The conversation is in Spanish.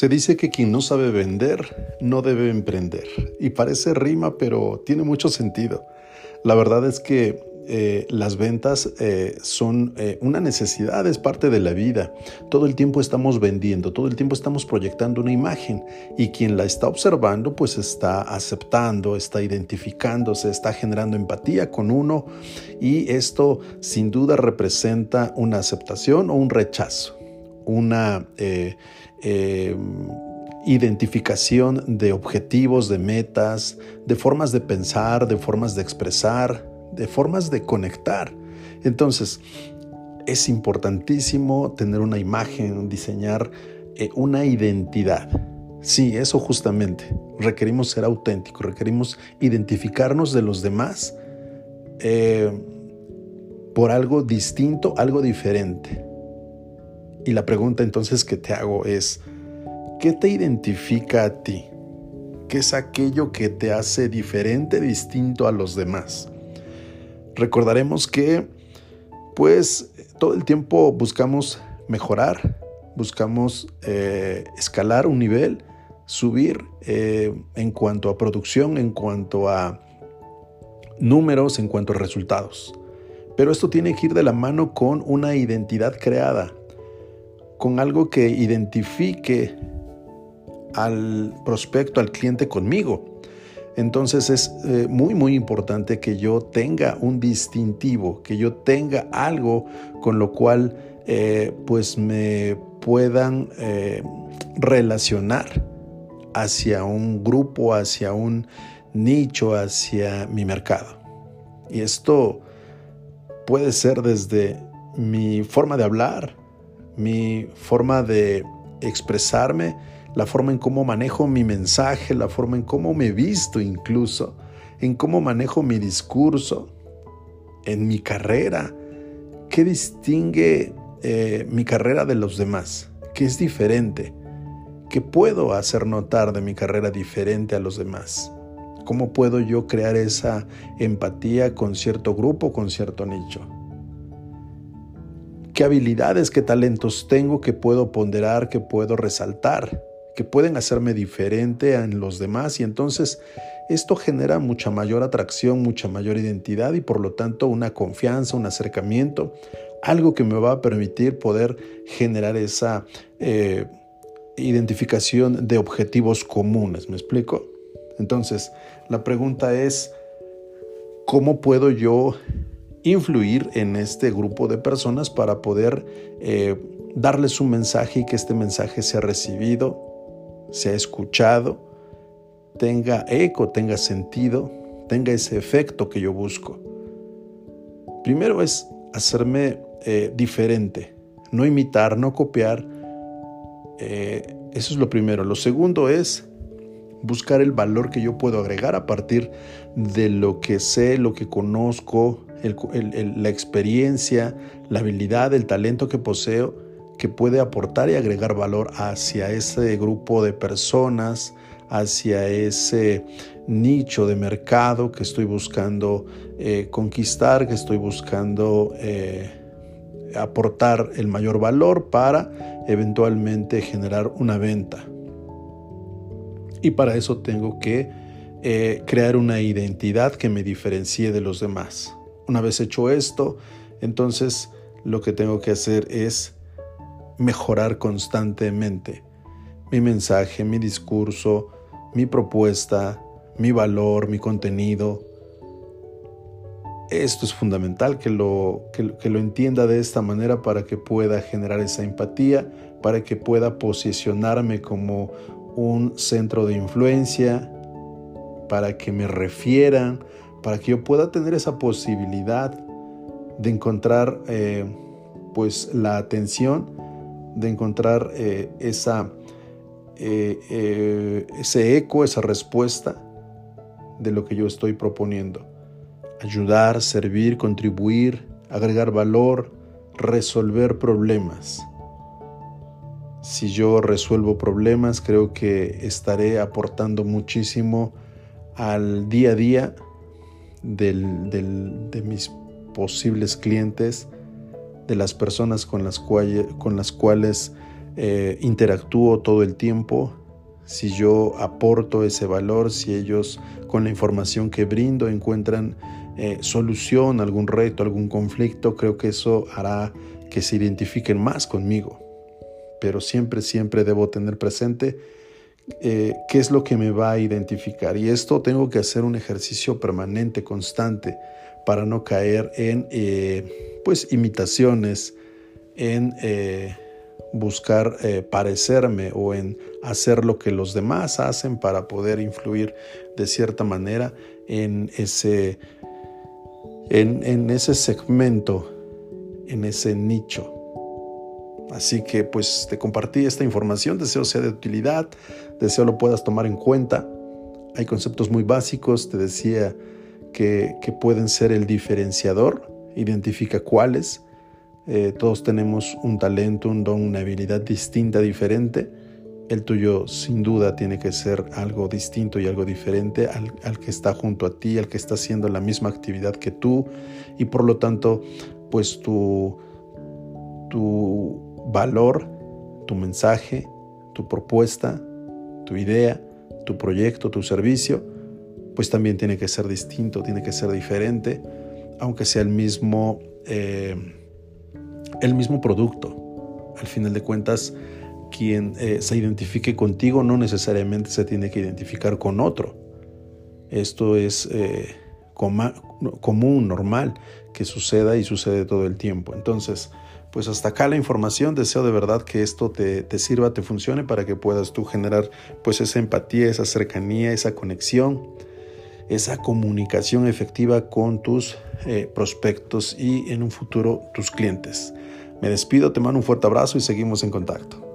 Se dice que quien no sabe vender no debe emprender. Y parece rima, pero tiene mucho sentido. La verdad es que eh, las ventas eh, son eh, una necesidad, es parte de la vida. Todo el tiempo estamos vendiendo, todo el tiempo estamos proyectando una imagen y quien la está observando pues está aceptando, está identificándose, está generando empatía con uno y esto sin duda representa una aceptación o un rechazo, una identificación de objetivos, de metas, de formas de pensar, de formas de expresar, de formas de conectar. Entonces, es importantísimo tener una imagen, diseñar eh, una identidad. Sí, eso justamente. Requerimos ser auténticos, requerimos identificarnos de los demás eh, por algo distinto, algo diferente. Y la pregunta entonces que te hago es, ¿qué te identifica a ti? ¿Qué es aquello que te hace diferente, distinto a los demás? Recordaremos que pues todo el tiempo buscamos mejorar, buscamos eh, escalar un nivel, subir eh, en cuanto a producción, en cuanto a números, en cuanto a resultados. Pero esto tiene que ir de la mano con una identidad creada, con algo que identifique al prospecto, al cliente conmigo. Entonces es eh, muy, muy importante que yo tenga un distintivo, que yo tenga algo con lo cual eh, pues me puedan eh, relacionar hacia un grupo, hacia un nicho, hacia mi mercado. Y esto puede ser desde mi forma de hablar, mi forma de expresarme, la forma en cómo manejo mi mensaje, la forma en cómo me visto incluso, en cómo manejo mi discurso, en mi carrera. ¿Qué distingue eh, mi carrera de los demás? ¿Qué es diferente? ¿Qué puedo hacer notar de mi carrera diferente a los demás? ¿Cómo puedo yo crear esa empatía con cierto grupo, con cierto nicho? ¿Qué habilidades, qué talentos tengo que puedo ponderar, que puedo resaltar? que pueden hacerme diferente a los demás y entonces esto genera mucha mayor atracción, mucha mayor identidad y por lo tanto una confianza, un acercamiento, algo que me va a permitir poder generar esa eh, identificación de objetivos comunes. ¿Me explico? Entonces, la pregunta es, ¿cómo puedo yo influir en este grupo de personas para poder eh, darles un mensaje y que este mensaje sea recibido sea escuchado, tenga eco, tenga sentido, tenga ese efecto que yo busco. Primero es hacerme eh, diferente, no imitar, no copiar. Eh, eso es lo primero. Lo segundo es buscar el valor que yo puedo agregar a partir de lo que sé, lo que conozco, la experiencia, la habilidad, el talento que poseo que puede aportar y agregar valor hacia ese grupo de personas, hacia ese nicho de mercado que estoy buscando eh, conquistar, que estoy buscando eh, aportar el mayor valor para eventualmente generar una venta. Y para eso tengo que eh, crear una identidad que me diferencie de los demás. Una vez hecho esto, entonces lo que tengo que hacer es mejorar constantemente mi mensaje, mi discurso, mi propuesta, mi valor, mi contenido. Esto es fundamental que lo, que, lo entienda de esta manera para que pueda generar esa empatía, para que pueda posicionarme como un centro de influencia, para que me refieran, para que yo pueda tener esa posibilidad de encontrar eh, pues la atención de encontrar eh, esa, eh, ese eco, esa respuesta de lo que yo estoy proponiendo. Ayudar, servir, contribuir, agregar valor, resolver problemas. Si yo resuelvo problemas, creo que estaré aportando muchísimo al día a día de mis posibles clientes de las personas con las, cuales eh, interactúo todo el tiempo, si yo aporto ese valor, si ellos con la información que brindo encuentran eh, solución algún reto, algún conflicto, creo que eso hará que se identifiquen más conmigo. Pero siempre, siempre debo tener presente eh, qué es lo que me va a identificar. Y esto tengo que hacer un ejercicio permanente, constante, para no caer en eh, pues imitaciones, en buscar parecerme o en hacer lo que los demás hacen para poder influir de cierta manera en ese en, ese segmento, en ese nicho. Así que pues te compartí esta información, deseo sea de utilidad, deseo lo puedas tomar en cuenta. Hay conceptos muy básicos, te decía que, pueden ser el diferenciador, identifica cuáles. Eh, todos tenemos un talento, un don, una habilidad distinta, diferente el tuyo sin duda tiene que ser algo distinto y algo diferente al, que está junto a ti, al que está haciendo la misma actividad que tú y por lo tanto pues tu, tu valor, tu mensaje, tu propuesta, tu idea, tu proyecto, tu servicio, pues también tiene que ser distinto, tiene que ser diferente, aunque sea el mismo, eh, el mismo producto. Al final de cuentas, quien eh, se identifique contigo no necesariamente se tiene que identificar con otro. Esto es eh, común, normal, que suceda y sucede todo el tiempo. Entonces, pues hasta acá la información. Deseo de verdad que esto te, sirva, te funcione para que puedas tú generar pues esa empatía, esa cercanía, esa conexión, esa comunicación efectiva con tus eh, prospectos y en un futuro tus clientes. Me despido, te mando un fuerte abrazo y seguimos en contacto.